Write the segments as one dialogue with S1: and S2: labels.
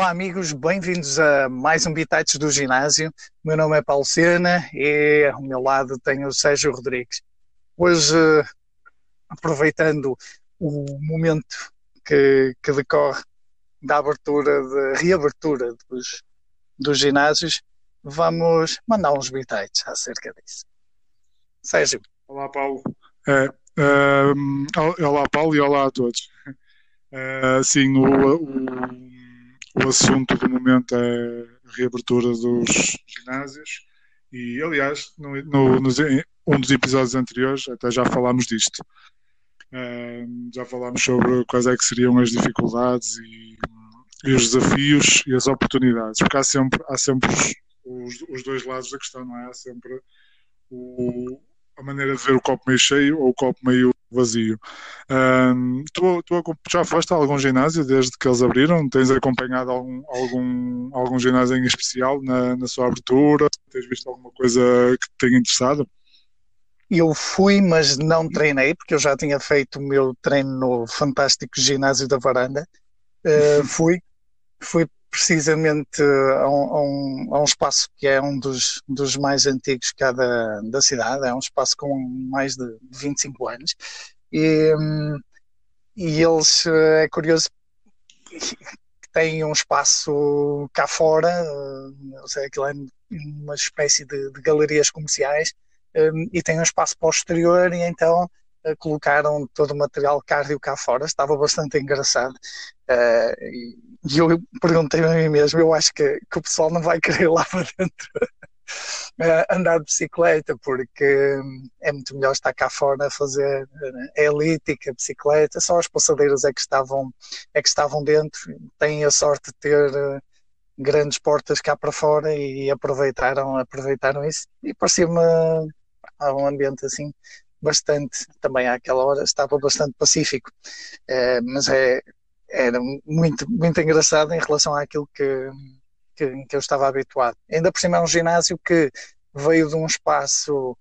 S1: Olá amigos, bem-vindos a mais um Bitites do Ginásio. O meu nome é Paulo Sena e ao meu lado tenho o Sérgio Rodrigues. Hoje, aproveitando o momento que, que decorre da abertura, de reabertura dos, dos ginásios, vamos mandar uns bitites acerca disso. Sérgio.
S2: Olá Paulo. É, é, olá Paulo e olá a todos. É, sim, o, o o assunto do momento é a reabertura dos ginásios e, aliás, no, no, nos, um dos episódios anteriores até já falámos disto. Uh, já falámos sobre quais é que seriam as dificuldades e, e, os desafios e as oportunidades, porque há sempre, há sempre os, os, dois lados da questão, não é? Há sempre o, a maneira de ver o copo meio cheio ou o copo meio vazio. Um, tu, tu, já foste a algum ginásio desde que eles abriram? Tens acompanhado algum, algum, algum ginásio em especial na, na sua abertura? Tens visto alguma coisa que te tenha interessado?
S1: Eu fui, mas não treinei, porque eu já tinha feito o meu treino no fantástico ginásio da Varanda. Uh, fui, fui precisamente a um, a, um, espaço que é um dos, dos mais antigos cá da, da cidade, é um espaço com mais de 25 anos. E, e eles, é curioso, têm um espaço cá fora, não sei, aquilo é uma espécie de, de galerias comerciais, e tem um espaço posterior, e então eh, colocaram todo o material cardio cá fora, estava bastante engraçado. Uh, e, eu perguntei a mim mesmo, eu acho que, que o pessoal não vai querer lá para dentro uh, andar de bicicleta, porque é muito melhor estar cá fora a fazer a elíptica, bicicleta, só as passadeiras é que estavam, é que estavam dentro, têm a sorte de ter uh, grandes portas cá para fora e aproveitaram, aproveitaram isso e parecia-me um ambiente assim bastante, também àquela hora estava bastante pacífico, uh, mas é, era muito, muito engraçado em relação àquilo que, que, que, eu estava habituado. Ainda por cima é um ginásio que veio de um espaço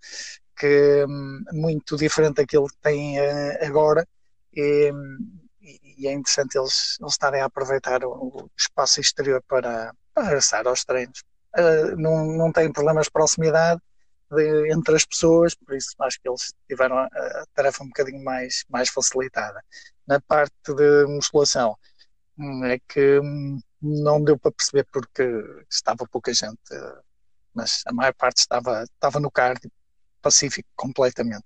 S1: que muito diferente daquilo que tem uh, agora e, e, é interessante eles, eles estarem a aproveitar o, o espaço exterior para, para regressar aos treinos. Uh, não, não tem problemas de proximidade, de, entre as pessoas, por isso acho que eles tiveram a, a, tarefa um bocadinho mais, mais facilitada. Na parte de musculação, hum, é que hum, não deu para perceber porque estava pouca gente, mas a maior parte estava, estava no cardio pacífico completamente.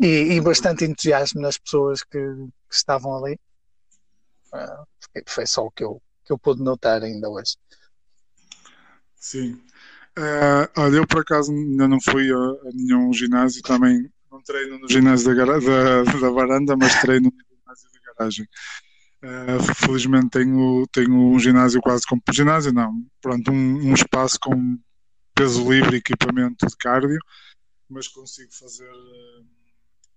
S1: E, e bastante entusiasmo nas pessoas que, que estavam ali. Uh, foi só o que eu, que eu pude notar ainda hoje.
S2: Sim, Uh, olha, eu por acaso ainda não fui a, a, nenhum ginásio, também não treino no ginásio da, da, da varanda, mas treino no ginásio da garagem. Uh, felizmente tenho, tenho um ginásio quase como ginásio, não, pronto, um, um espaço com peso livre e equipamento de cardio, mas consigo fazer uh,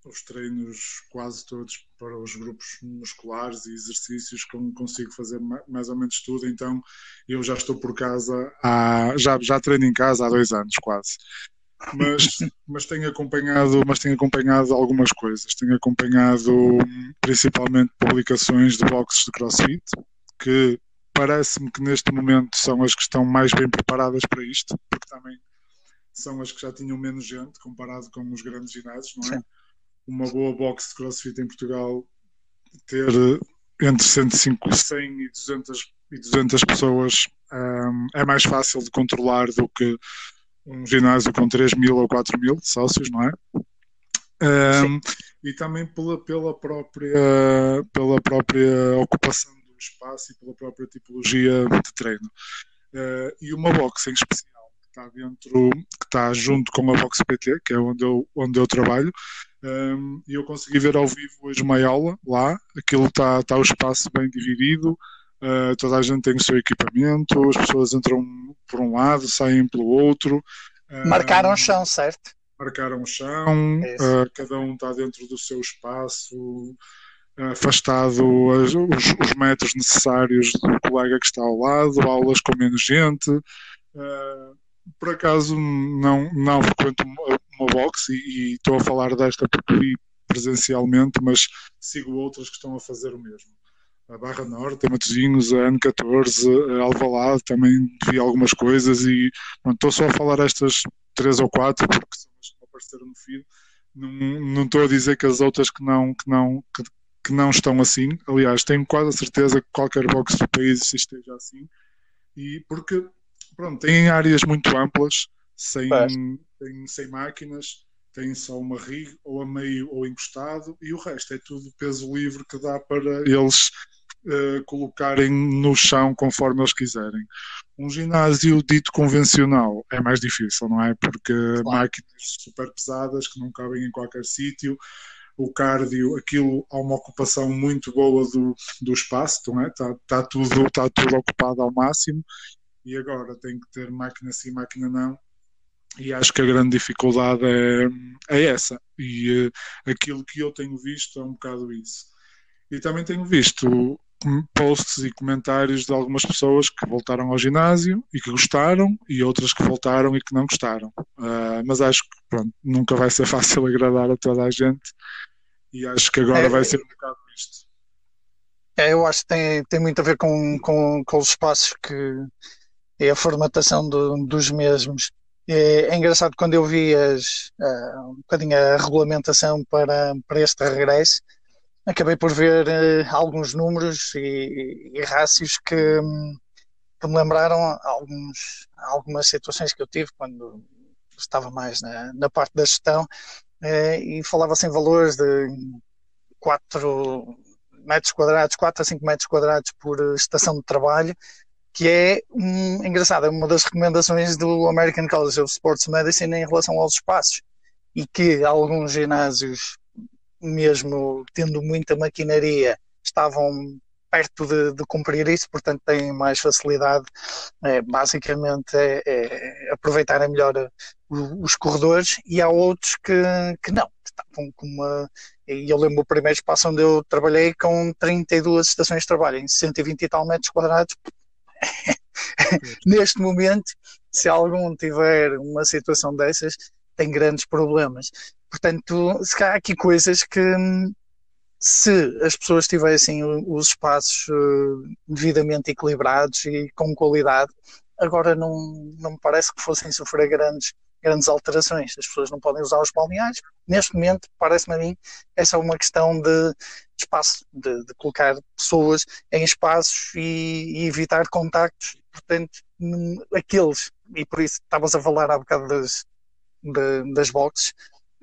S2: os treinos quase todos para os grupos musculares e exercícios como consigo fazer mais ou menos tudo, então eu já estou por casa, há, já, já treino em casa há dois anos quase. Mas, mas tenho acompanhado mas tenho acompanhado algumas coisas tenho acompanhado principalmente publicações de boxes de crossfit que parece-me que neste momento são as que estão mais bem preparadas para isto porque também são as que já tinham menos gente comparado com os grandes ginásios, não é? Sim uma boa box de crossfit em Portugal ter entre 105, 100 e 200, e 200 pessoas um, é mais fácil de controlar do que um ginásio com 3 mil ou 4 mil sócios, não é? Um, e também pela, pela, própria, pela própria ocupação do espaço e pela própria tipologia de treino. Uh, e uma box em especial que está dentro, que está junto com a Box PT, que é onde eu, onde eu trabalho, um, e eu consegui ver ao vivo hoje uma aula lá, aquilo está tá o espaço bem dividido, uh, toda a gente tem o seu equipamento, as pessoas entram por um lado, saem pelo outro.
S1: Marcaram o chão, certo?
S2: Marcaram o chão, uh, cada um está dentro do seu espaço, afastado os, os, metros necessários do colega que está ao lado, aulas com menos gente. Uh, por acaso não, não frequento uma box e, e estou a falar desta porque presencialmente, mas sigo outras que estão a fazer o mesmo. a Barra Norte, a Matosinhos, a N14, a Alvalade, também vi algumas coisas e estou só a falar estas três ou quatro porque são as que apareceram no feed. Não, estou a dizer que as outras que não, que não, que, que não estão assim. Aliás, tenho quase a certeza que qualquer box do país esteja assim. E porque, pronto, tem áreas muito amplas, sem, tem, sem máquinas, tem só uma rig ou a meio ou encostado e o resto é tudo peso livre que dá para eles uh, colocarem no chão conforme eles quiserem. Um ginásio dito convencional é mais difícil, não é? Porque claro. máquinas super pesadas que não cabem em qualquer sítio, o cardio, aquilo há uma ocupação muito boa do, do espaço, não é? Está, está, tudo, está tudo ocupado ao máximo e agora tem que ter máquina sim, máquina não. E acho que a grande dificuldade é, é essa. E uh, aquilo que eu tenho visto é um bocado isso. E também tenho visto posts e comentários de algumas pessoas que voltaram ao ginásio e que gostaram e outras que voltaram e que não gostaram. Uh, mas acho que pronto, nunca vai ser fácil agradar a toda a gente e acho que agora é, vai ser um bocado isto.
S1: É, eu acho que tem, tem muito a ver com, com, com os espaços que é a formatação do, dos mesmos. É, é, engraçado quando eu vi as, uh, um bocadinho a regulamentação para, para este regresso, acabei por ver uh, alguns números e, e rácios que, que, me lembraram alguns, algumas situações que eu tive quando estava mais na, na parte da gestão uh, e falava-se em valores de 4 metros quadrados, 4 a 5 metros quadrados por estação de trabalho, que é um, engraçado, é uma das recomendações do American College of Sports Medicine em relação aos espaços e que alguns ginásios mesmo tendo muita maquinaria, estavam perto de, de, cumprir isso, portanto têm mais facilidade. É, basicamente é, é aproveitarem melhor os corredores e há outros que, que não, estavam com uma. Eu lembro o primeiro espaço onde eu trabalhei com 32 estações de trabalho, em 120 e tal metros quadrados. Neste momento, se algum tiver uma situação dessas, tem grandes problemas. Portanto, há aqui coisas que, se as pessoas tivessem os espaços eh, devidamente equilibrados e com qualidade, agora não, não me parece que fossem sofrer grandes, grandes alterações. As pessoas não podem usar os balneários. Neste momento, parece-me a mim, é só uma questão de, espaço, de, de, colocar pessoas em espaços e, e, evitar contactos. Portanto, aqueles, e por isso estavas a falar há bocado das, de, das boxes,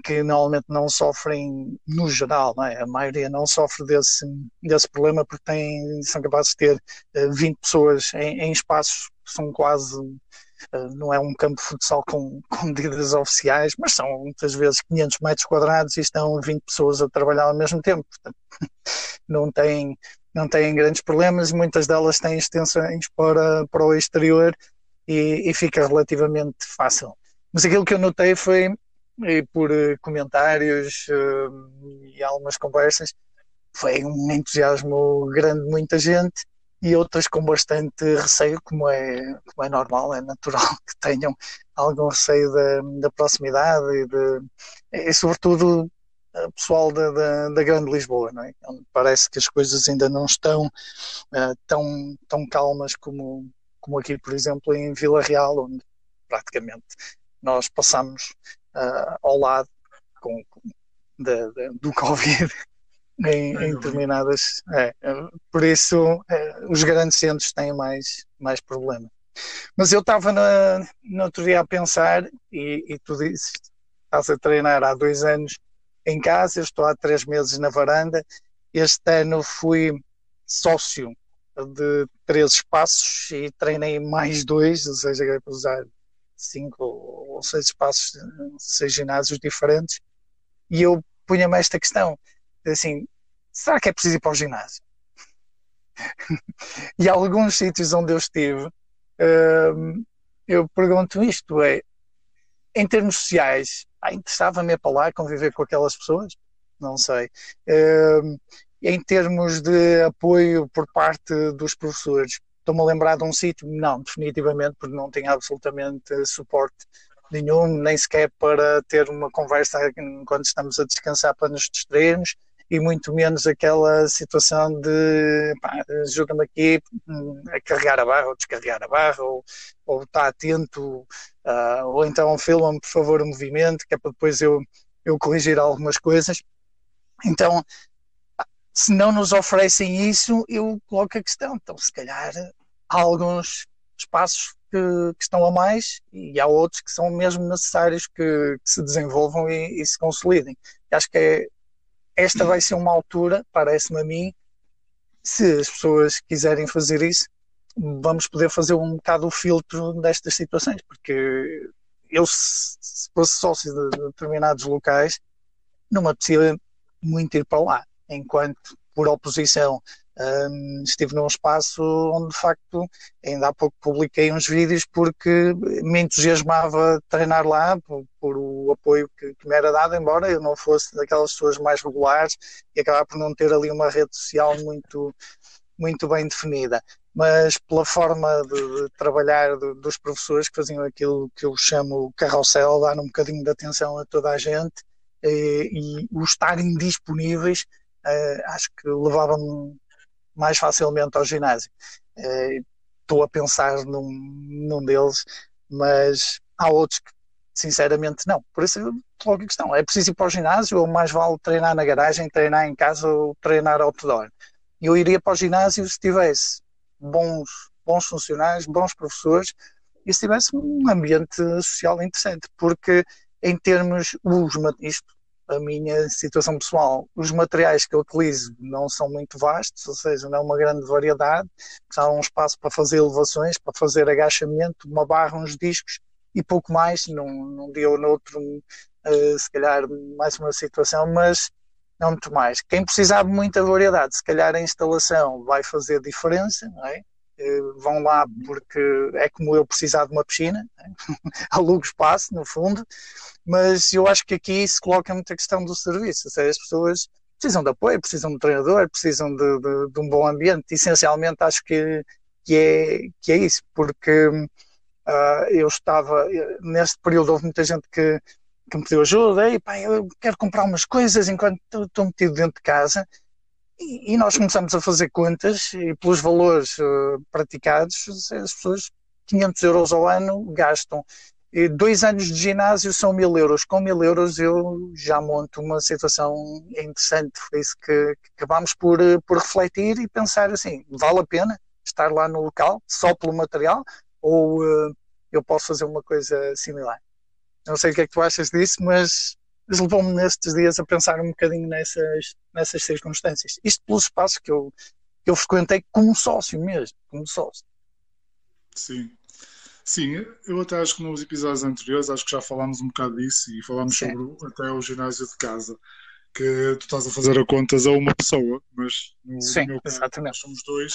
S1: que normalmente não sofrem, no geral, é? a maioria não sofre desse, desse problema porque têm, são capazes de ter uh, eh, 20 pessoas em, em espaços que são quase, não é um campo de futsal com, com medidas oficiais, mas são muitas vezes 500 metros quadrados e estão 20 pessoas a trabalhar ao mesmo tempo, portanto, não têm, não têm grandes problemas, muitas delas têm extensões para, para o exterior e, e fica relativamente fácil. Mas aquilo que eu notei foi e por eh, comentários uh, e algumas conversas, foi um entusiasmo grande de muita gente e outras com bastante receio, como é, como é normal, é natural que tenham algum receio da, da proximidade e, de, e sobretudo pessoal da, da, da, Grande Lisboa, não é? Parece que as coisas ainda não estão uh, tão, tão calmas como, como aqui, por exemplo, em Vila Real, onde praticamente nós passamos uh, ao lado com, de, de, do Covid em, em determinadas. É, por isso, é, os grandes centros têm mais, mais problema. Mas eu estava no outro dia a pensar, e, e tu dizes, estás a treinar há dois anos em casa, eu estou há três meses na varanda. Este ano fui sócio de três espaços e treinei mais dois, ou seja, usar cinco ou seis espaços, seis ginásios diferentes, e eu punha-me esta questão, assim, será que é preciso ir para o ginásio? e alguns sítios onde eu estive, hum, eu pergunto isto, é, em termos sociais, ah, interessava-me ir para lá conviver com aquelas pessoas? Não sei. Hum, em termos de apoio por parte dos professores, Estou-me a lembrar de um sítio? Não, definitivamente, porque não tinha absolutamente suporte nenhum, nem sequer para ter uma conversa enquanto estamos a descansar para nos distrairmos. E muito menos aquela situação de ajuda-me aqui hum, a carregar a barra ou descarregar a barra, ou, ou está atento, uh, ou então filma-me por favor o movimento, que é para depois eu, eu corrigir algumas coisas. Então, se não nos oferecem isso, eu coloco a questão. Então, se calhar, há alguns espaços que, que estão a mais e há outros que são mesmo necessários que, que se desenvolvam e, e, se consolidem. E acho que é, esta vai ser uma altura, parece-me a mim, se as pessoas quiserem fazer isso, vamos poder fazer um bocado o filtro destas situações, porque eu, se fosse sócio de determinados locais, não me apetecia muito ir para lá enquanto por oposição um, estive num espaço onde de facto ainda há pouco publiquei uns vídeos porque me entusiasmava treinar lá por, por o apoio que, que, me era dado, embora eu não fosse daquelas pessoas mais regulares e acabar por não ter ali uma rede social muito, muito bem definida. Mas pela forma de, de trabalhar de, dos professores que faziam aquilo que eu chamo carrossel, dar um bocadinho de atenção a toda a gente e, e o estarem disponíveis uh, acho que levava-me mais facilmente ao ginásio. Uh, estou a pensar num, num deles, mas há outros que sinceramente não. Por isso, logo a questão, é preciso ir para o ginásio ou mais vale treinar na garagem, treinar em casa ou treinar outdoor? Eu iria para o ginásio se tivesse bons, bons funcionários, bons professores e se tivesse um ambiente social interessante, porque em termos, os, isto a minha situação pessoal. Os materiais que eu utilizo não são muito vastos, ou seja, não é uma grande variedade. Há um espaço para fazer elevações, para fazer agachamento, uma barra, uns discos e pouco mais. Num, num dia ou noutro, uh, se calhar mais uma situação, mas não muito mais. Quem precisar de muita variedade, se calhar a instalação vai fazer diferença, não é? Uh, vão lá porque é como eu precisar de uma piscina, alugo espaço, no fundo, mas eu acho que aqui se coloca muita questão do serviço, ou seja, as pessoas precisam de apoio, precisam de um treinador, precisam de, de, de um bom ambiente, essencialmente acho que, que, é, que é isso, porque uh, eu estava, neste período houve muita gente que, que me pediu ajuda, Ei, pá, eu quero comprar umas coisas enquanto estou metido dentro de casa, e, e, nós começamos a fazer contas, e pelos valores uh, praticados, as pessoas 500 euros ao ano gastam dois anos de ginásio são mil euros. Com mil euros eu já monto uma situação interessante. Foi isso que, que acabámos por, por refletir e pensar assim: vale a pena estar lá no local só pelo material ou uh, eu posso fazer uma coisa similar? Não sei o que é que tu achas disso, mas levou-me nestes dias a pensar um bocadinho nessas, nessas circunstâncias. Isto pelo espaço que eu, que eu frequentei como sócio mesmo, como sócio.
S2: Sim, Sim, eu até acho que nos episódios anteriores acho que já falámos um bocado disso e falámos Sim. sobre até o ginásio de casa, que tu estás a fazer a contas a uma pessoa, mas no
S1: Sim, meu caso exatamente. nós
S2: somos dois,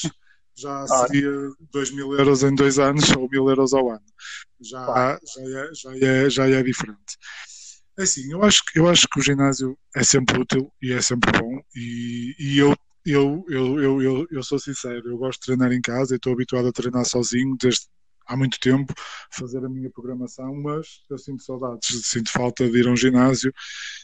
S2: já seria 2 mil euros em dois anos ou mil euros ao ano. Já, claro. já, é, já, é, já é diferente. É assim, eu acho, eu acho que o ginásio é sempre útil e é sempre bom e, e eu eu, eu, eu, eu, eu sou sincero, eu gosto de treinar em casa e estou habituado a treinar sozinho desde, há muito tempo fazer a minha programação, mas eu sinto saudades, sinto falta de ir a um ginásio,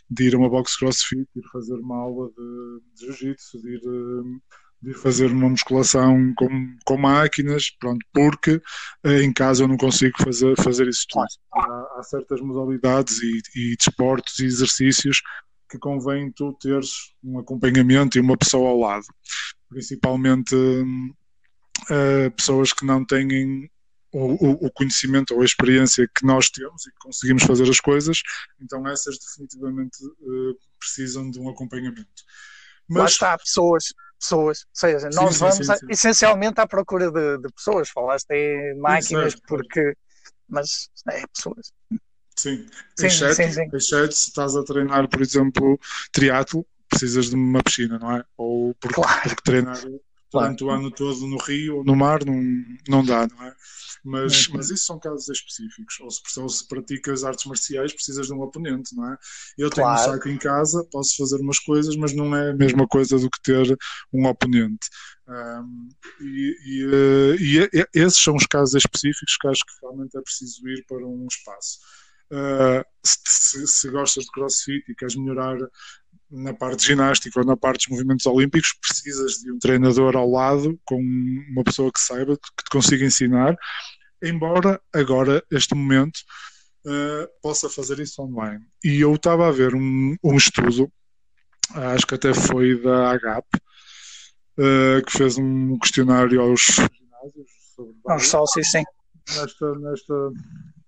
S2: de ir a uma box crossfit, de ir fazer uma aula de, de jiu-jitsu, de ir, eh, de fazer uma musculação com, com máquinas, pronto, porque eh, em casa eu não consigo fazer, fazer isso tudo. Há, há certas modalidades e, e desportos e exercícios que convém tu teres um acompanhamento e uma pessoa ao lado, principalmente uh, pessoas que não têm o, o, conhecimento ou a experiência que nós temos e que conseguimos fazer as coisas, então essas definitivamente uh, precisam de um acompanhamento.
S1: Mas... Lá está, pessoas, pessoas, ou seja, nós sim, vamos sim, sim, essencialmente à procura de, de pessoas, falaste em máquinas, porque, mas é pessoas.
S2: Sim, sim, exceto, sim, sim. exceto se estás a treinar, por exemplo, triatlo, precisas de uma piscina, não é? Ou porque, claro. porque treinar durante claro. o ano todo no rio ou no mar não, não dá, não é? Mas, uhum. mas isso são casos específicos. Ou se, ou se praticas artes marciais, precisas de um oponente, não é? Eu tenho claro. um saco em casa, posso fazer umas coisas, mas não é a mesma coisa do que ter um oponente. Um, e, e, eh, e, esses são os casos específicos que acho que realmente é preciso ir para um espaço. Uh, se, se, se, gostas de crossfit e queres melhorar na parte de ginástica ou na parte dos movimentos olímpicos, precisas de um treinador ao lado com uma pessoa que saiba, que te consiga ensinar, embora agora, este momento, uh, possa fazer isso online. E eu estava a ver um, um estudo, acho que até foi da AGAP, uh, que fez um questionário aos ginásios
S1: sobre aos sócios, sim.
S2: Nesta, nesta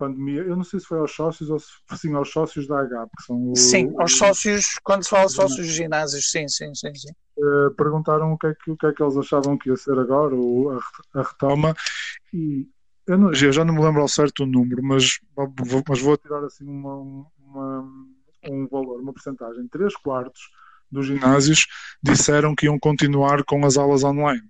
S2: pandemia, eu não sei se foi aos sócios ou se sim aos sócios da AGAP, que são
S1: Sim, aos sócios, quando se fala sócios de ginásios, sim, sim, sim, sim.
S2: Uh, perguntaram o que, é que, o que é que eles achavam que ia ser agora, ou a, a retoma, e eu, não, eu, já não me lembro ao certo o número, mas, mas vou tirar assim uma, uma, um valor, uma porcentagem. Três quartos dos ginásios disseram que iam continuar com as aulas online.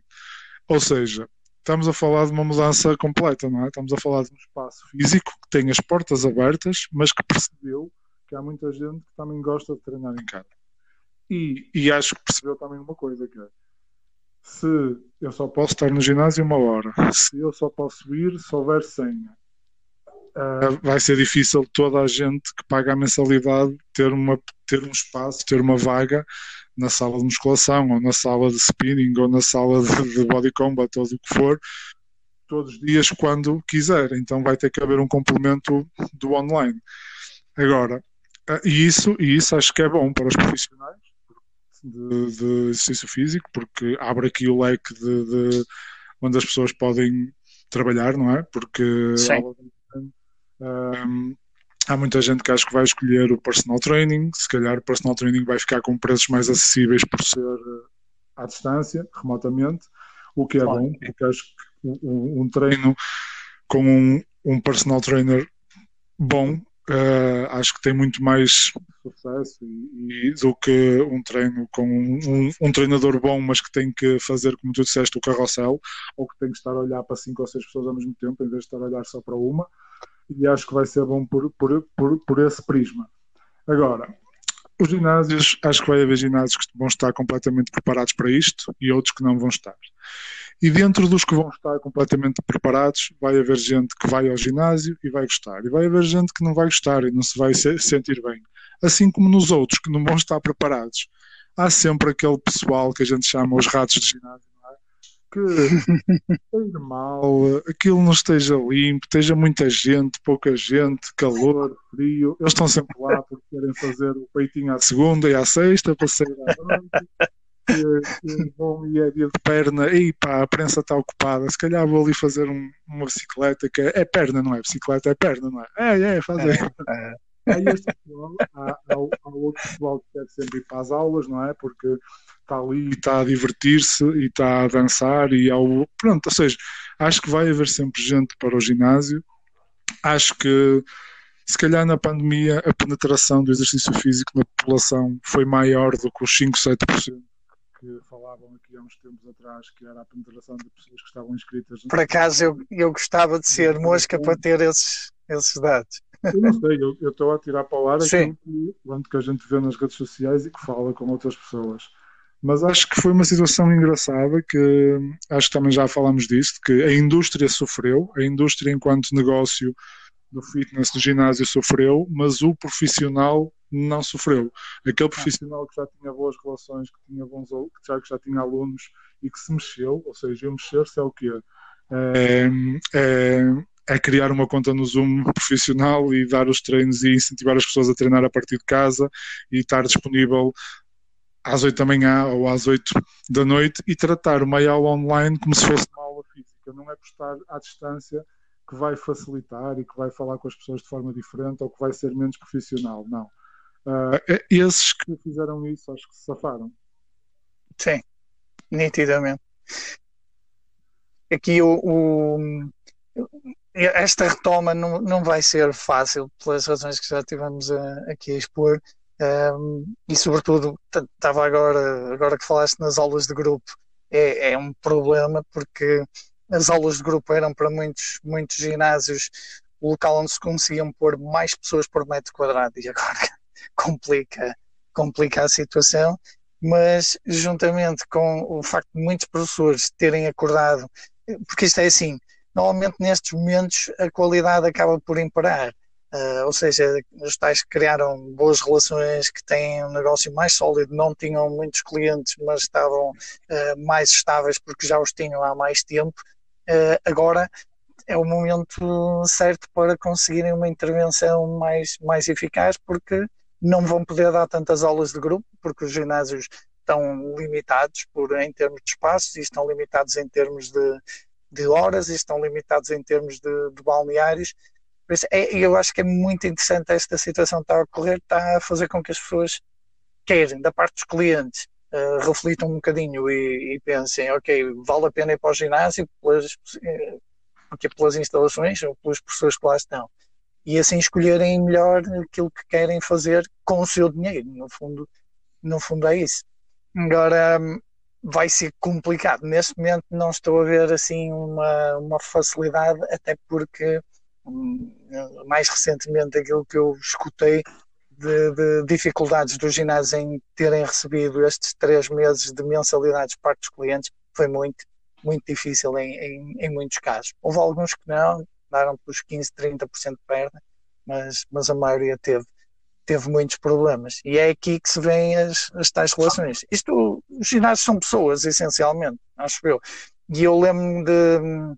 S2: Ou seja, estamos a falar de uma mudança completa, não é? Estamos a falar de um espaço físico que tem as portas abertas, mas que percebeu que há muita gente que também gosta de treinar em casa. E, e acho que percebeu também uma coisa, que é se eu só posso estar no ginásio uma hora, se eu só posso ir se houver senha, uh, vai ser difícil toda a gente que paga a mensalidade ter, uma, ter um espaço, ter uma vaga na sala de musculação, ou na sala de spinning, ou na sala de, de body combat, ou do que for, todos os dias quando quiser. Então vai ter que haver um complemento do online. Agora, uh, e isso, e isso acho que é bom para os profissionais de, de exercício físico, porque abre aqui o leque de, de, onde as pessoas podem trabalhar, não é? Porque um, há muita gente que acho que vai escolher o personal training, se calhar o personal training vai ficar com preços mais acessíveis por ser eh, à distância, remotamente, o que é bom, porque acho que um, um treino com um, um personal trainer bom Uh, acho que tem muito mais sucesso e, e, do que um treino com um, um, um, treinador bom, mas que tem que fazer, como tu disseste, o carrossel, ou que tem que estar a olhar para cinco ou seis pessoas ao mesmo tempo, em vez de estar a olhar só para uma. E acho que vai ser bom por, por, por, por esse prisma. Agora, os ginásios, acho que vai haver ginásios que vão estar completamente preparados para isto e outros que não vão estar. E dentro dos que vão estar completamente preparados, vai haver gente que vai ao ginásio e vai gostar. E vai haver gente que não vai gostar e não se vai se sentir bem. Assim como nos outros que não vão estar preparados. Há sempre aquele pessoal que a gente chama os ratos de ginásio? Que é mal, aquilo não esteja limpo, esteja muita gente, pouca gente, calor, frio. Eles estão sempre lá porque querem fazer o peitinho à segunda e à sexta, para sair à noite que, vou e é dia de perna, e pá, a prensa está ocupada, se calhar vou ali fazer um, uma bicicleta, que é, é, perna, não é? Bicicleta é perna, não é? É, é, faz aí. É, é. Aí este pessoal, há, há, há, outro pessoal que quer sempre ir para as aulas, não é? Porque está ali e está a divertir-se e está a dançar e ao. Pronto, ou seja, acho que vai haver sempre gente para o ginásio. Acho que se calhar na pandemia a penetração do exercício físico na população foi maior do que os 5, 7% que falavam aqui há uns tempos atrás, que era a penetração de pessoas que estavam inscritas.
S1: Por acaso eu, eu gostava de ser mosca para ter esses, esses dados.
S2: Eu não sei, eu estou a tirar para o ar aquilo que, que a gente vê nas redes sociais e que fala com outras pessoas. Mas acho que foi uma situação engraçada que acho que também já falamos disso, que a indústria sofreu, a indústria enquanto negócio do fitness do ginásio sofreu, mas o profissional não sofreu. Aquele profissional que já tinha boas relações, que tinha bons que já, que já tinha alunos e que se mexeu, ou seja, eu mexer-se é o quê? É, é, é, criar uma conta no Zoom profissional e dar os treinos e incentivar as pessoas a treinar a partir de casa e estar disponível às 8 da manhã ou às 8 da noite e tratar uma aula online como se fosse uma aula física. Não é por à distância que vai facilitar e que vai falar com as pessoas de forma diferente ou que vai ser menos profissional. Não. Uh, esses que fizeram isso acho que se safaram.
S1: Sim, nitidamente. Aqui o, o esta retoma não, não vai ser fácil pelas razões que já tivemos a, aqui a expor. Um, e sobretudo estava agora agora que falaste nas aulas de grupo é, é um problema porque as aulas de grupo eram para muitos muitos ginásios o local onde se conseguiam pôr mais pessoas por metro quadrado. E agora complica, complica a situação, mas juntamente com o facto de muitos professores terem acordado, porque isto é assim, normalmente nestes momentos a qualidade acaba por imperar. Uh, ou seja, os tais que criaram boas relações, que têm um negócio mais sólido, não tinham muitos clientes, mas estavam uh, mais estáveis porque já os tinham há mais tempo. Uh, agora é o momento certo para conseguirem uma intervenção mais, mais eficaz, porque não vão poder dar tantas aulas de grupo, porque os ginásios estão limitados por, em termos de espaços e estão limitados em termos de, de horas e estão limitados em termos de, de balneários. É, eu acho que é muito interessante esta situação que está a ocorrer, está a fazer com que as pessoas querem, da parte dos clientes, uh, reflitam um bocadinho e, e, pensem, ok, vale a pena ir para o ginásio pelas, porque pelas instalações ou pelas pessoas que lá estão. E assim escolherem melhor aquilo que querem fazer com o seu dinheiro. No fundo, no fundo é isso. Agora, vai ser complicado. Neste momento não estou a ver assim uma, uma facilidade, até porque hum, mais recentemente aquilo que eu escutei de, de, dificuldades dos ginásios em terem recebido estes três meses de mensalidades por parte dos clientes foi muito, muito difícil em, em, em muitos casos. Houve alguns que não, daram pelos 15, 30% de perda, mas, mas a maioria teve teve muitos problemas. E é aqui que se vêem as, as tais relações. Isto, os ginásios são pessoas, essencialmente, acho eu. E eu lembro de,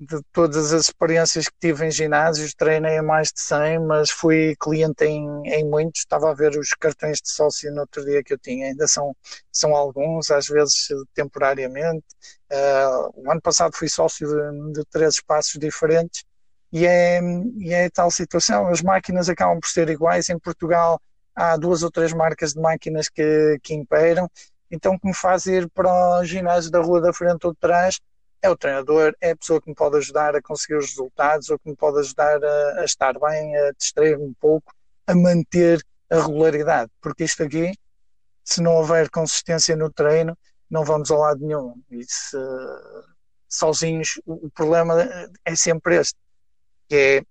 S1: de todas as experiências que tive em ginásios, treinei a mais de 100, mas fui cliente em, em muitos. Estava a ver os cartões de sócio no outro dia que eu tinha, ainda são, são alguns, às vezes temporariamente. Uh, o ano passado fui sócio de, de três espaços diferentes e é, e é tal situação. As máquinas acabam por ser iguais. Em Portugal há duas ou três marcas de máquinas que, que imperam. Então, como faz ir para o ginásio da rua da frente ou de trás, é o treinador, é a pessoa que me pode ajudar a conseguir os resultados ou que me pode ajudar a, a estar bem, a distrair-me um pouco, a manter a regularidade. Porque isto aqui, se não houver consistência no treino, não vamos a lado nenhum. E se, sozinhos, o problema é sempre este é,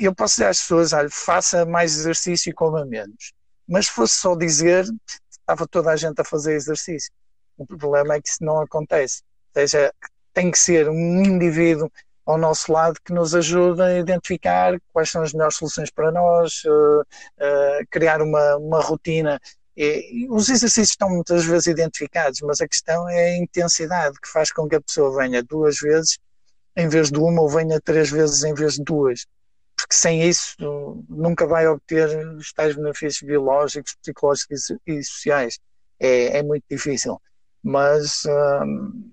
S1: eu posso dizer às pessoas, olha, faça mais exercício e coma menos. Mas se fosse só dizer, estava toda a gente a fazer exercício. O problema é que isso não acontece. Ou seja, tem que ser um indivíduo ao nosso lado que nos ajude a identificar quais são as melhores soluções para nós, uh, uh, criar uma, uma rotina. E, os exercícios estão muitas vezes identificados, mas a questão é a intensidade que faz com que a pessoa venha duas vezes em vez de uma ou venha três vezes em vez de duas. Porque sem isso nunca vai obter os tais benefícios biológicos, psicológicos e sociais. É, é muito difícil. Mas hum,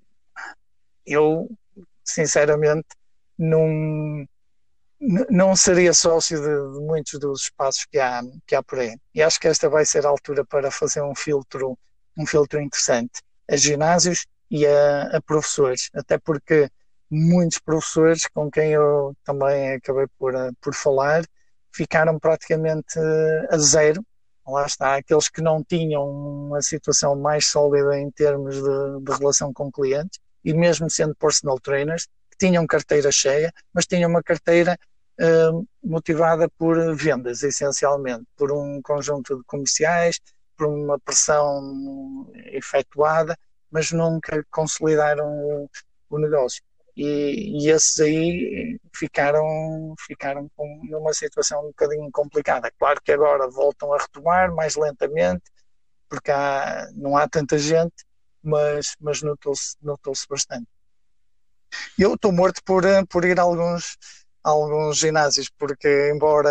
S1: eu, sinceramente, não, não seria sócio de, de, muitos dos espaços que há, que há por aí. E acho que esta vai ser a altura para fazer um filtro, um filtro interessante a ginásios e a, a professores, até porque muitos professores com quem eu também acabei por, eh, por falar ficaram praticamente eh, a zero. Lá está, aqueles que não tinham uma situação mais sólida em termos de, de relação com clientes, e mesmo sendo personal trainers, que tinham carteira cheia, mas tinham uma carteira uh, motivada por vendas, essencialmente, por um conjunto de comerciais, por uma pressão efetuada, mas nunca consolidaram o, o negócio e, e esses aí ficaram, ficaram com numa situação um bocadinho complicada. Claro que agora voltam a retomar mais lentamente, porque há, não há tanta gente, mas, mas notou-se notou bastante. Eu estou morto por, por ir a alguns, a alguns ginásios, porque embora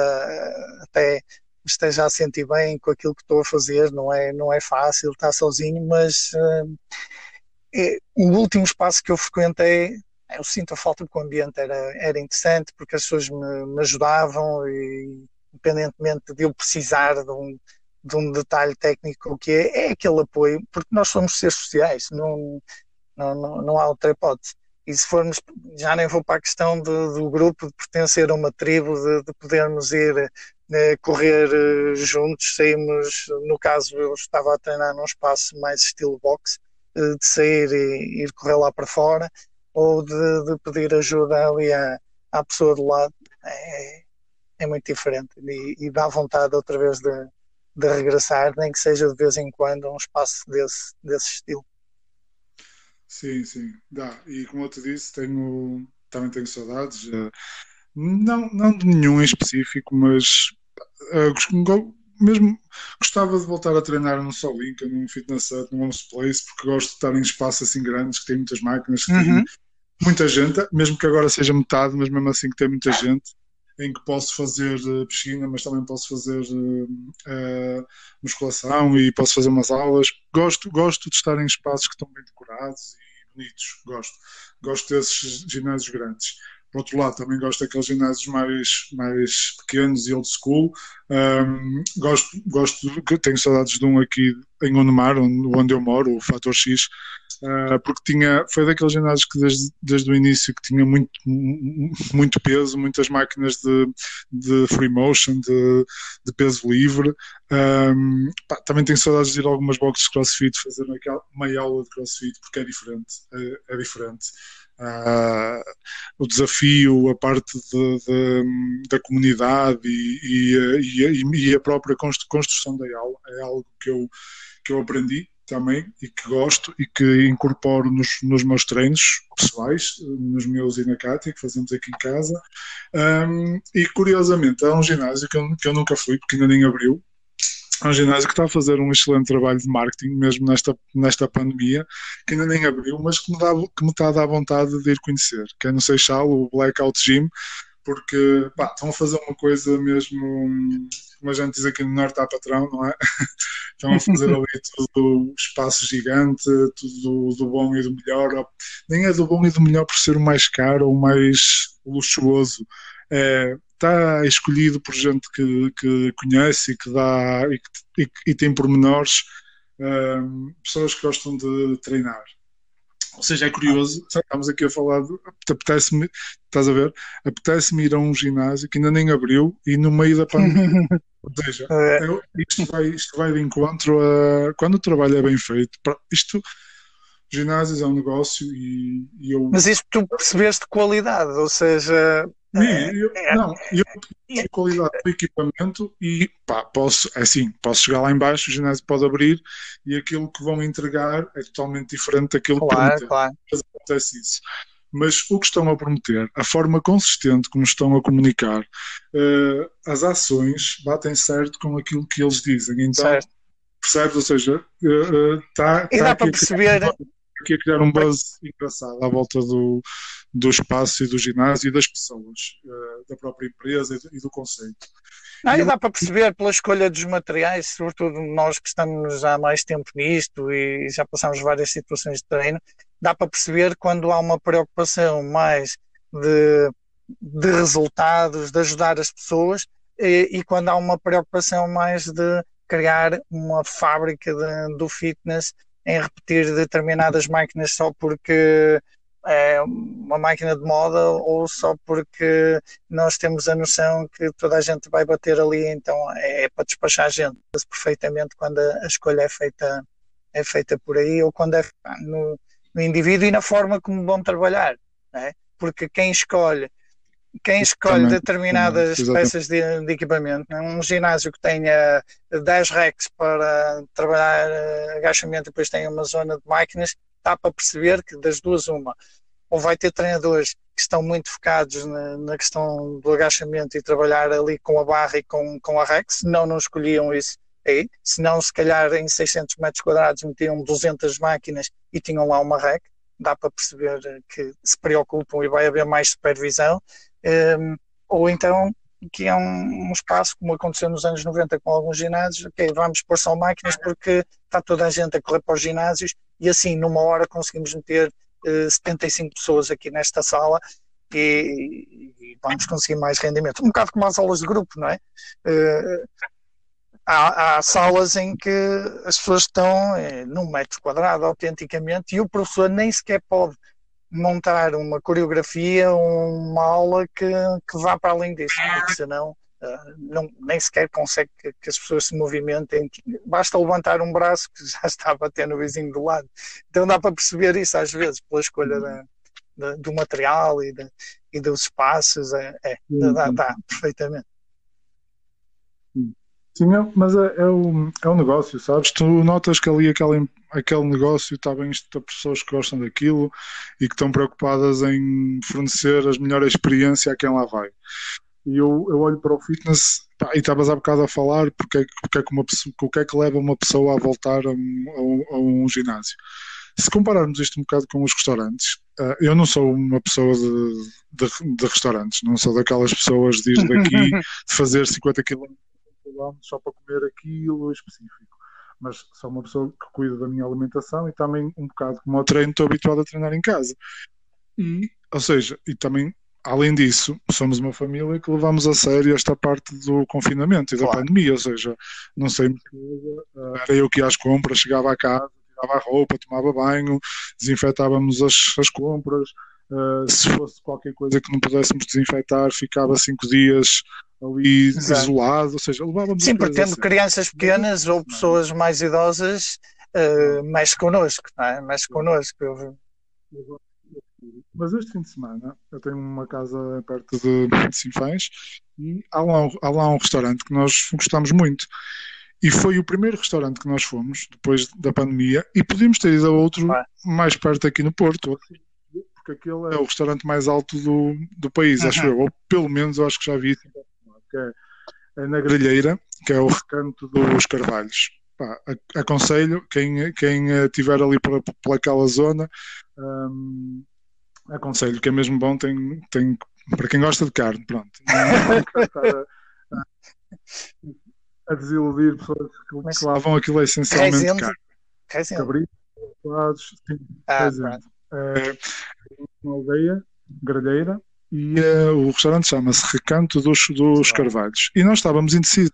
S1: até esteja a sentir bem com aquilo que estou a fazer, não é, não é fácil estar sozinho, mas uh, é, o último espaço que eu frequentei eu sinto a falta porque o ambiente era, era interessante, porque as pessoas me, me ajudavam e independentemente de eu precisar de um, de um detalhe técnico que é, é aquele apoio, porque nós somos seres sociais, não, não, não, não há outra hipótese. E se formos, já nem vou para a questão do, grupo, de pertencer a uma tribo, de, de podermos ir né, correr uh, juntos, saímos, no caso eu estava a treinar num espaço mais estilo boxe, uh, de sair e ir correr lá para fora, ou de, de pedir ajuda ali à, à pessoa do lado é, é muito diferente e, e, dá vontade outra vez de, de regressar, nem que seja de vez em quando, a um espaço desse, desse estilo.
S2: Sim, sim, dá. E como eu te disse, tenho, também tenho saudades. Não, não de nenhum em específico, mas uh, mesmo gostava de voltar a treinar num Solinka, num Fitness Hut, num Homes Place, porque gosto de estar em espaços assim grandes, que tem muitas máquinas, que uhum. tem muita gente, mesmo que agora seja metade, mas mesmo assim que tem muita gente, em que posso fazer uh, piscina, mas também posso fazer uh, musculação e posso fazer umas aulas. Gosto, gosto de estar em espaços que estão bem decorados e bonitos, gosto. Gosto desses ginásios grandes. Por outro lado, também gosto daqueles ginásios mais, mais pequenos e old school. Um, gosto, gosto, tenho saudades de um aqui em Onomar, onde, onde eu moro, o Fator X, uh, porque tinha, foi daqueles ginásios que desde, desde o início que tinha muito, muito peso, muitas máquinas de, de free motion, de, de peso livre. Um, pá, também tenho saudades de ir a algumas boxes de crossfit, fazer uma, uma aula de crossfit, porque é diferente. é, é diferente. Uh, o desafio, a parte de, de, da comunidade e, e, e, a própria construção da aula é algo que eu, que eu aprendi também e que gosto e que incorporo nos, nos meus treinos pessoais, nos meus e na Cátia, que fazemos aqui em casa. Um, e curiosamente, há um ginásio que eu, que eu nunca fui, porque ainda nem abriu, é um ginásio que está a fazer um excelente trabalho de marketing, mesmo nesta, nesta pandemia, que ainda nem abriu, mas que me, dá, que me está a dar vontade de ir conhecer, que é no Seixal, o Blackout Gym, porque pá, estão a fazer uma coisa mesmo, como a gente diz aqui no Norte à patrão, não é? Estão a fazer ali tudo espaço gigante, tudo do, bom e do melhor. Nem é do bom e do melhor por ser o mais caro ou o mais luxuoso. É, está escolhido por gente que, que conhece e que dá e, e, e tem pormenores, um, pessoas que gostam de treinar. Ou seja, é curioso, estamos aqui a falar, de, apetece-me, estás a ver? Apetece-me ir a um ginásio que ainda nem abriu e no meio da pandemia. Ou seja, é. eu, isto, vai, isto vai de encontro a. Quando o trabalho é bem feito, isto. Ginásios é um negócio e, e eu.
S1: Mas isto tu percebeste qualidade, ou seja,
S2: é, eu, é, não, eu a qualidade do equipamento e pá, posso, é assim, posso chegar lá embaixo, o ginásio pode abrir e aquilo que vão entregar é totalmente diferente daquilo claro, que prometem. Claro. Acontece isso. Mas o que estão a prometer, a forma consistente como estão a comunicar, uh, as ações batem certo com aquilo que eles dizem. Então, certo. percebes? Ou seja, uh, uh, tá,
S1: e tá dá para perceber.
S2: Aqui a criar um buzz engraçado à volta do, do espaço e do ginásio e das pessoas, uh, da própria empresa e do, conceito.
S1: E dá para perceber pela escolha dos materiais, sobretudo nós que estamos há mais tempo nisto e já passamos várias situações de treino, dá para perceber quando há uma preocupação mais de, de resultados, de ajudar as pessoas e, e, quando há uma preocupação mais de criar uma fábrica de, do fitness em repetir determinadas máquinas só porque é uma máquina de moda ou só porque nós temos a noção que toda a gente vai bater ali, então é, é para despachar a gente perfeitamente quando a, escolha é feita, é feita por aí ou quando é no, no indivíduo e na forma como vão trabalhar, é? porque quem escolhe quem escolhe também, determinadas peças de, de, equipamento, é? um ginásio que tenha 10 racks para trabalhar eh, agachamento e depois tem uma zona de máquinas, dá para perceber que das duas uma, ou vai ter treinadores que estão muito focados na, na, questão do agachamento e trabalhar ali com a barra e com, com a rex, senão não escolhiam isso aí, senão se calhar em 600 metros quadrados metiam 200 máquinas e tinham lá uma rec, dá para perceber que se preocupam e vai haver mais supervisão, um, ehm, ou então que é um, um, espaço, como aconteceu nos anos 90 com alguns ginásios, ok, vamos pôr só máquinas porque está toda a gente a correr para os ginásios e assim numa hora conseguimos meter uh, eh, 75 pessoas aqui nesta sala e, e, vamos conseguir mais rendimento. Um bocado como as aulas de grupo, não é? Uh, há, há, salas em que as pessoas estão eh, num metro quadrado autenticamente e o professor nem sequer pode montar uma coreografia, uma aula que, que vá para além disso, porque senão uh, não, nem sequer consegue que, que, as pessoas se movimentem. Basta levantar um braço que já está a bater no vizinho do lado. Então dá para perceber isso às vezes, pela escolha da, da, do material e, da, e dos espaços. É, é dá, dá, perfeitamente.
S2: Sim, mas é, é, o, é um negócio, sabes? Tu notas que ali aquela, aquele negócio está bem isto de pessoas que gostam daquilo e que estão preocupadas em fornecer as melhores experiências a quem lá vai. E eu, eu olho para o fitness pá, e estavas há bocado a falar porque é, porque é que uma pessoa, o que é que leva uma pessoa a voltar a um, a um, a um ginásio. Se compararmos isto um bocado com os restaurantes, uh, eu não sou uma pessoa de, de, de, restaurantes, não sou daquelas pessoas de ir daqui, de fazer 50 km só para comer aquilo específico. Mas sou uma pessoa que cuida da minha alimentação e também um bocado como ao treino estou habituado a treinar em casa. E, ou seja, e também além disso, somos uma família que levamos a sério esta parte do confinamento e da claro. pandemia, ou seja, não sei era eu que ia às compras, chegava a casa, tirava a roupa, tomava banho, desinfetávamos as, as compras, uh, se fosse qualquer coisa que não pudéssemos desinfetar, ficava cinco dias ali Exato. isolado, ou seja, levávamos
S1: Sim, porque tendo crianças pequenas ou pessoas mais idosas, uh, mexe connosco, não é? Mexe connosco. Eu...
S2: Mas este fim de semana eu tenho uma casa perto de, de Sinfãs e há lá, há lá um restaurante que nós gostamos muito. E foi o primeiro restaurante que nós fomos depois da pandemia e podíamos ter ido a outro mais perto aqui no Porto, porque aquele é o restaurante mais alto do, do país, uhum. acho eu, ou pelo menos eu acho que já vi, que é, é na Grelheira, que é o recanto dos Carvalhos. Pá, aconselho quem, quem estiver ali para, para aquela zona, um, aconselho que é mesmo bom, tem, tem para quem gosta de carne, pronto. Não, a desiludir pessoas que, Mas, que vão, aquilo é essencialmente Reisente. carne. Cabrito, lados, sim, ah, é, uma aldeia, grelheira, e uh, o restaurante chama-se Recanto dos, dos Carvalhos. E nós estávamos indecisos.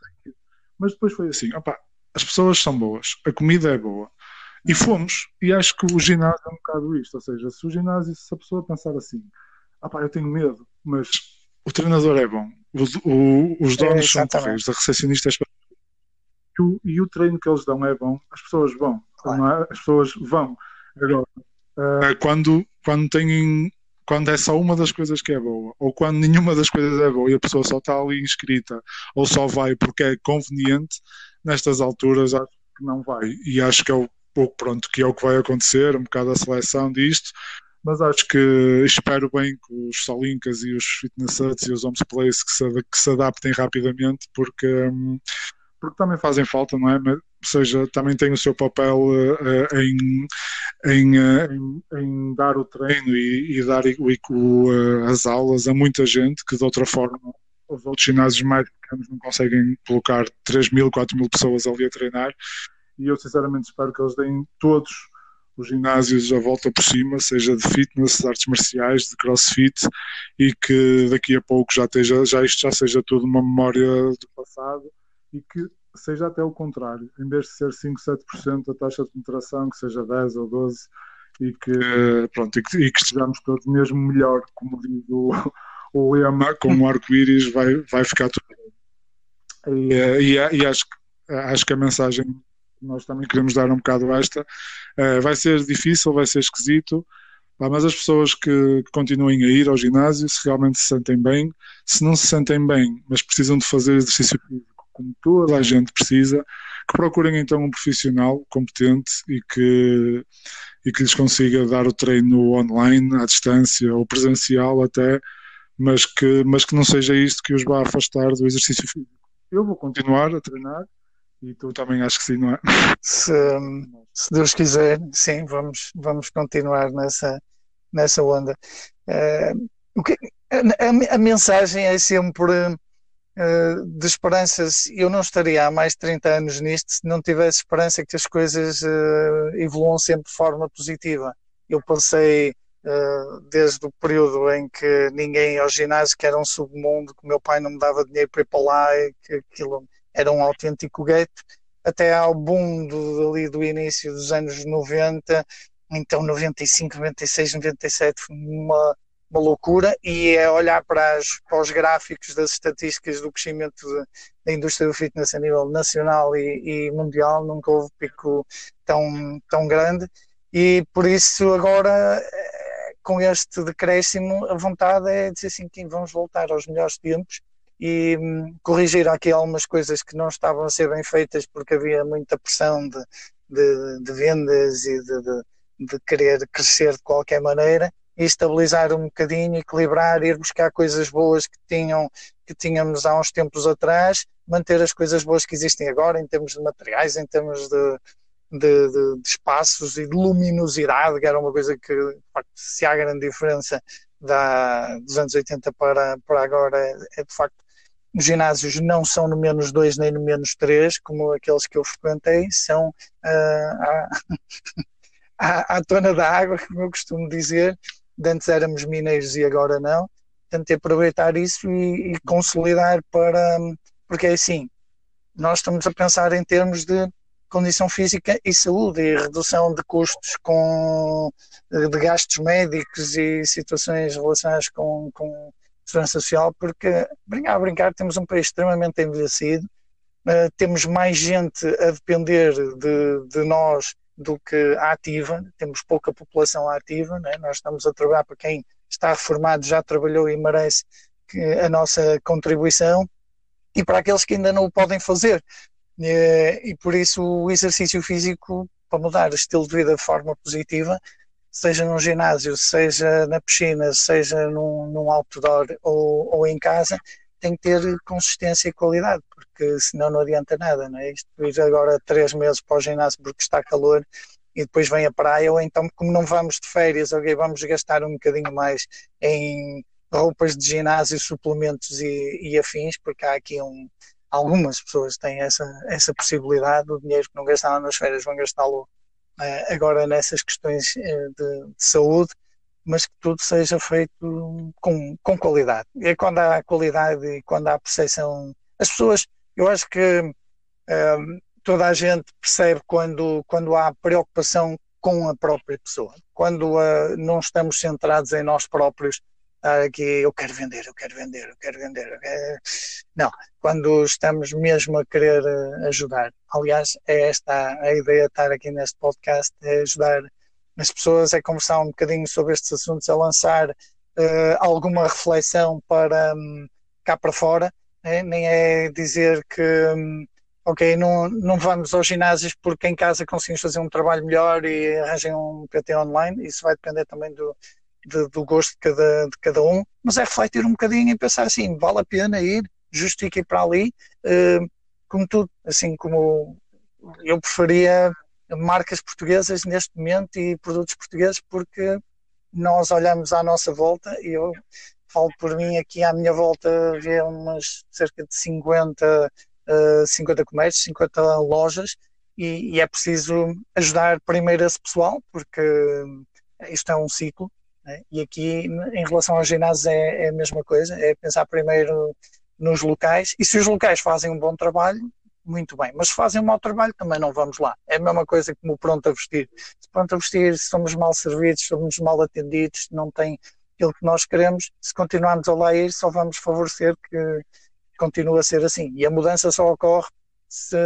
S2: Mas depois foi assim: opa, as pessoas são boas, a comida é boa. E fomos, e acho que o ginásio é um bocado isto, ou seja, se o ginásio, se a pessoa pensar assim, opa, eu tenho medo, mas o treinador é bom, o, o, os donos é, são correios, a recepcionista é e o, e o treino que eles dão é bom, as pessoas vão, claro. é? as pessoas vão. Agora, uh, quando, quando têm quando é só uma das coisas que é boa, ou quando nenhuma das coisas é boa e a pessoa só está ali inscrita, ou só vai porque é conveniente, nestas alturas acho que não vai. E acho que é o pouco pronto que é o que vai acontecer, um bocado a seleção disto, mas acho que espero bem que os Solincas e os Fitness Huts e os Homes Place que se, que se adaptem rapidamente, porque hum, porque também fazem falta, não é? Seja, também tem o seu papel uh, em, em, uh, em, em, dar o treino e, e dar o, as aulas a muita gente que de outra forma os outros ginásios mais pequenos não conseguem colocar 3 mil, 4 mil pessoas ali a treinar. E eu sinceramente espero que eles deem todos os ginásios a volta por cima, seja de fitness, de artes marciais, de crossfit e que daqui a pouco já, esteja, já isto já seja tudo uma memória do passado e que seja até o contrário, em vez de ser 5, 7% a taxa de penetração, que seja 10 ou 12 e que, pronto, e que, e que estejamos todos mesmo melhor, como diz o, o lema, com o arco-íris vai, vai ficar tudo bem. E, e, e, acho, acho que a mensagem que nós também queremos dar um bocado esta uh, vai ser difícil, vai ser esquisito, mas as pessoas que, que, continuem a ir ao ginásio, se realmente se sentem bem, se não se sentem bem, mas precisam de fazer exercício físico como toda a gente precisa, que procurem então um profissional competente e que, e que lhes consiga dar o treino online, à distância ou presencial até, mas que, mas que não seja isto que os vá afastar do exercício físico. Eu vou continuar a treinar e tu também acho que sim, não é?
S1: Se, se Deus quiser, sim, vamos, vamos continuar nessa, nessa onda. Uh, o que, a, a, mensagem é sempre eh, de esperanças. Eu não estaria há mais de 30 anos nisto se não tivesse esperança que as coisas uh, evoluam sempre de forma positiva. Eu passei uh, desde o período em que ninguém ia ao ginásio, que era um submundo, que meu pai não me dava dinheiro para ir para lá, e que aquilo era um autêntico gueto, até ao boom do, ali do início dos anos 90, então 95, 96, 97, uma uma loucura e é olhar para, as, para os gráficos das estatísticas do crescimento de, da indústria do fitness a nível nacional e, e, mundial, nunca houve pico tão, tão grande. E por isso agora eh, com este decréscimo a vontade é dizer assim que vamos voltar aos melhores tempos e hum, corrigir aqui algumas coisas que não estavam a ser bem feitas porque havia muita pressão de de, de vendas e de, de, de, querer crescer de qualquer maneira e estabilizar um bocadinho, equilibrar, ir buscar coisas boas que, tinham, que tínhamos há uns tempos atrás, manter as coisas boas que existem agora em termos de materiais, em termos de, de, de, de, espaços e de luminosidade, que era uma coisa que facto, se há grande diferença da, dos anos 80 para, para agora, é de facto os ginásios não são no menos 2 nem no menos 3, como aqueles que eu frequentei, são uh, à, à, à tona da água, como eu costumo dizer. De antes éramos mineiros e agora não. Tentei aproveitar isso e, e consolidar para. Porque é assim, nós estamos a pensar em termos de condição física e saúde e redução de custos com de gastos médicos e situações relacionadas com, com segurança social, porque brincar a brincar temos um país extremamente envelhecido, uh, temos mais gente a depender de, de nós do que ativa, temos pouca população ativa, né? nós estamos a trabalhar para quem está reformado, já trabalhou e merece a nossa contribuição, e para aqueles que ainda não o podem fazer, e por isso o exercício físico, para mudar o estilo de vida de forma positiva, seja num ginásio, seja na piscina, seja num, num outdoor ou, ou em casa, tem que ter consistência e qualidade, porque senão não adianta nada, não é? Isto ir agora três meses para o ginásio porque está calor e depois vem a praia, ou então como não vamos de férias, ok, vamos gastar um bocadinho mais em roupas de ginásio, suplementos e, e afins, porque há aqui um, algumas pessoas têm essa, essa possibilidade, o dinheiro que não gastavam nas férias vão gastá-lo uh, agora nessas questões uh, de, de, saúde, mas que tudo seja feito com, com qualidade. É quando há qualidade e quando há percepção, as pessoas, eu acho que uh, toda a gente percebe quando, quando há preocupação com a própria pessoa, quando não estamos centrados em nós próprios, aqui eu quero vender, eu quero vender, eu quero vender. Não, quando estamos mesmo a querer eh, ajudar. Aliás, é esta a ideia de estar aqui neste podcast, é ajudar as pessoas a conversar um bocadinho sobre estes assuntos, a lançar uh, alguma reflexão para um, cá para fora, né? nem é dizer que um, ok, não, não vamos aos ginásios porque em casa conseguimos fazer um trabalho melhor e arranjem um PT online, isso vai depender também do, de, do gosto de cada, de cada um, mas é refletir um bocadinho e pensar assim, vale a pena ir, justifique ir para ali, uh, como tudo, assim como eu preferia marcas portuguesas neste momento e produtos portugueses porque nós olhamos à nossa volta e eu falo por mim aqui à minha volta vê umas cerca de 50 uh, 50 comércios, 50 lojas e, e, é preciso ajudar primeiro esse pessoal porque isto é um ciclo né? E aqui, em relação aos ginásios, é, é, a mesma coisa, é pensar primeiro nos locais, e se os locais fazem um bom trabalho, muito bem, mas fazem um mau trabalho, também não vamos lá. É a mesma coisa como o pronto a vestir. Se pronto a vestir, somos mal servidos, somos mal atendidos, não tem aquilo que nós queremos, se continuarmos a lá ir, só vamos favorecer que continue a ser assim. E a mudança só ocorre se,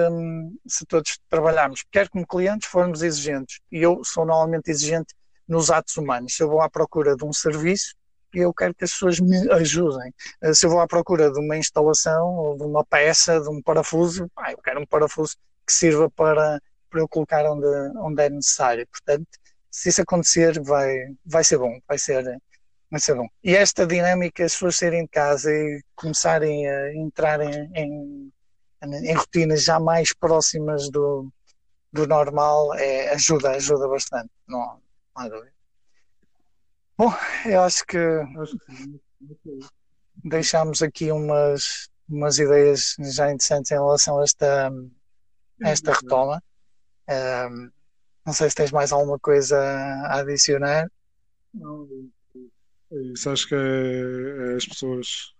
S1: se todos trabalharmos, quer como clientes formos exigentes. E eu sou normalmente exigente nos atos humanos. Se eu vou à procura de um serviço, eu quero que as pessoas me ajudem. Eh, se eu vou à procura de uma instalação ou de uma peça, de um parafuso, pá, eu quero um parafuso que sirva para, para eu colocar onde, onde é necessário. Portanto, se isso acontecer, vai, vai ser bom, vai ser, vai ser bom. E esta dinâmica, as pessoas saírem de casa e começarem a entrar em, em, em rotinas já mais próximas do, do normal, é, ajuda, ajuda bastante. Não, Bom, eu acho que deixámos aqui umas, umas ideias já interessantes em relação a esta, a esta retoma. Um, não sei se tens mais alguma coisa a adicionar.
S2: Não, é isso. Acho que é, é as pessoas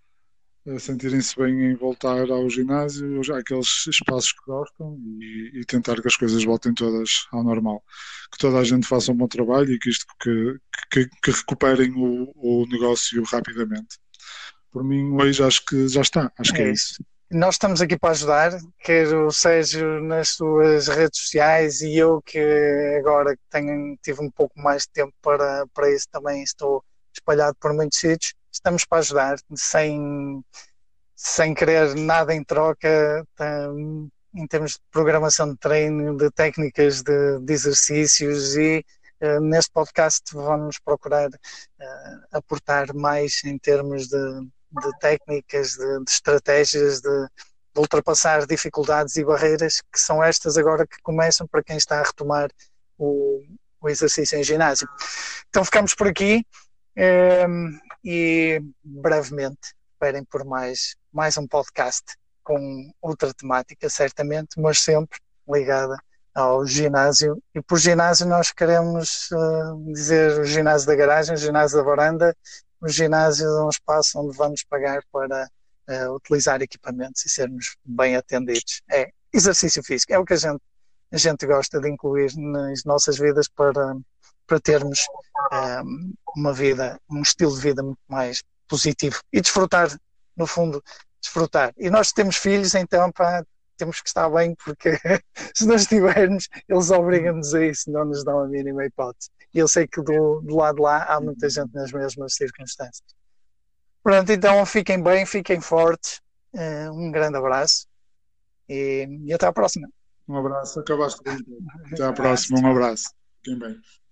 S2: sentirem-se bem em voltar ao ginásio, aqueles espaços que gostam e, e, tentar que as coisas voltem todas ao normal. Que toda a gente faça um bom trabalho e que isto que, que, que recuperem o, o, negócio rapidamente. Por mim, hoje acho que já está. Acho que é, é isso.
S1: Nós estamos aqui para ajudar, quer o Sérgio nas suas redes sociais e eu que agora tenho, tive um pouco mais de tempo para, para isso também estou espalhado por muitos sítios estamos para ajudar, sem, sem querer nada em troca. em termos de programação de treino, de técnicas de, de exercícios e uh, neste podcast vamos procurar uh, aportar mais em termos de, de técnicas, de, de estratégias, de, de, ultrapassar dificuldades e barreiras que são estas agora que começam para quem está a retomar o, o exercício em ginásio. Então ficamos por aqui e brevemente esperem por mais, mais um podcast com outra temática, certamente, mas sempre ligada ao ginásio. E por ginásio nós queremos uh, dizer o ginásio da garagem, o ginásio da varanda, o ginásio é um espaço onde vamos pagar para uh, utilizar equipamentos e sermos bem atendidos. É exercício físico, é o que a gente, a gente gosta de incluir nas nossas vidas para, para termos um, uma vida, um estilo de vida muito mais positivo e desfrutar, no fundo, desfrutar. E nós temos filhos, então pá, temos que estar bem, porque se não estivermos, eles obrigam-nos a isso, não nos dão a mínima hipótese. E eu sei que do, do lado de lá há muita gente nas mesmas circunstâncias. Pronto, então fiquem bem, fiquem fortes. Uh, um grande abraço e, e até à próxima.
S2: Um abraço, acabaste. Até à próxima, um abraço. Fiquem bem.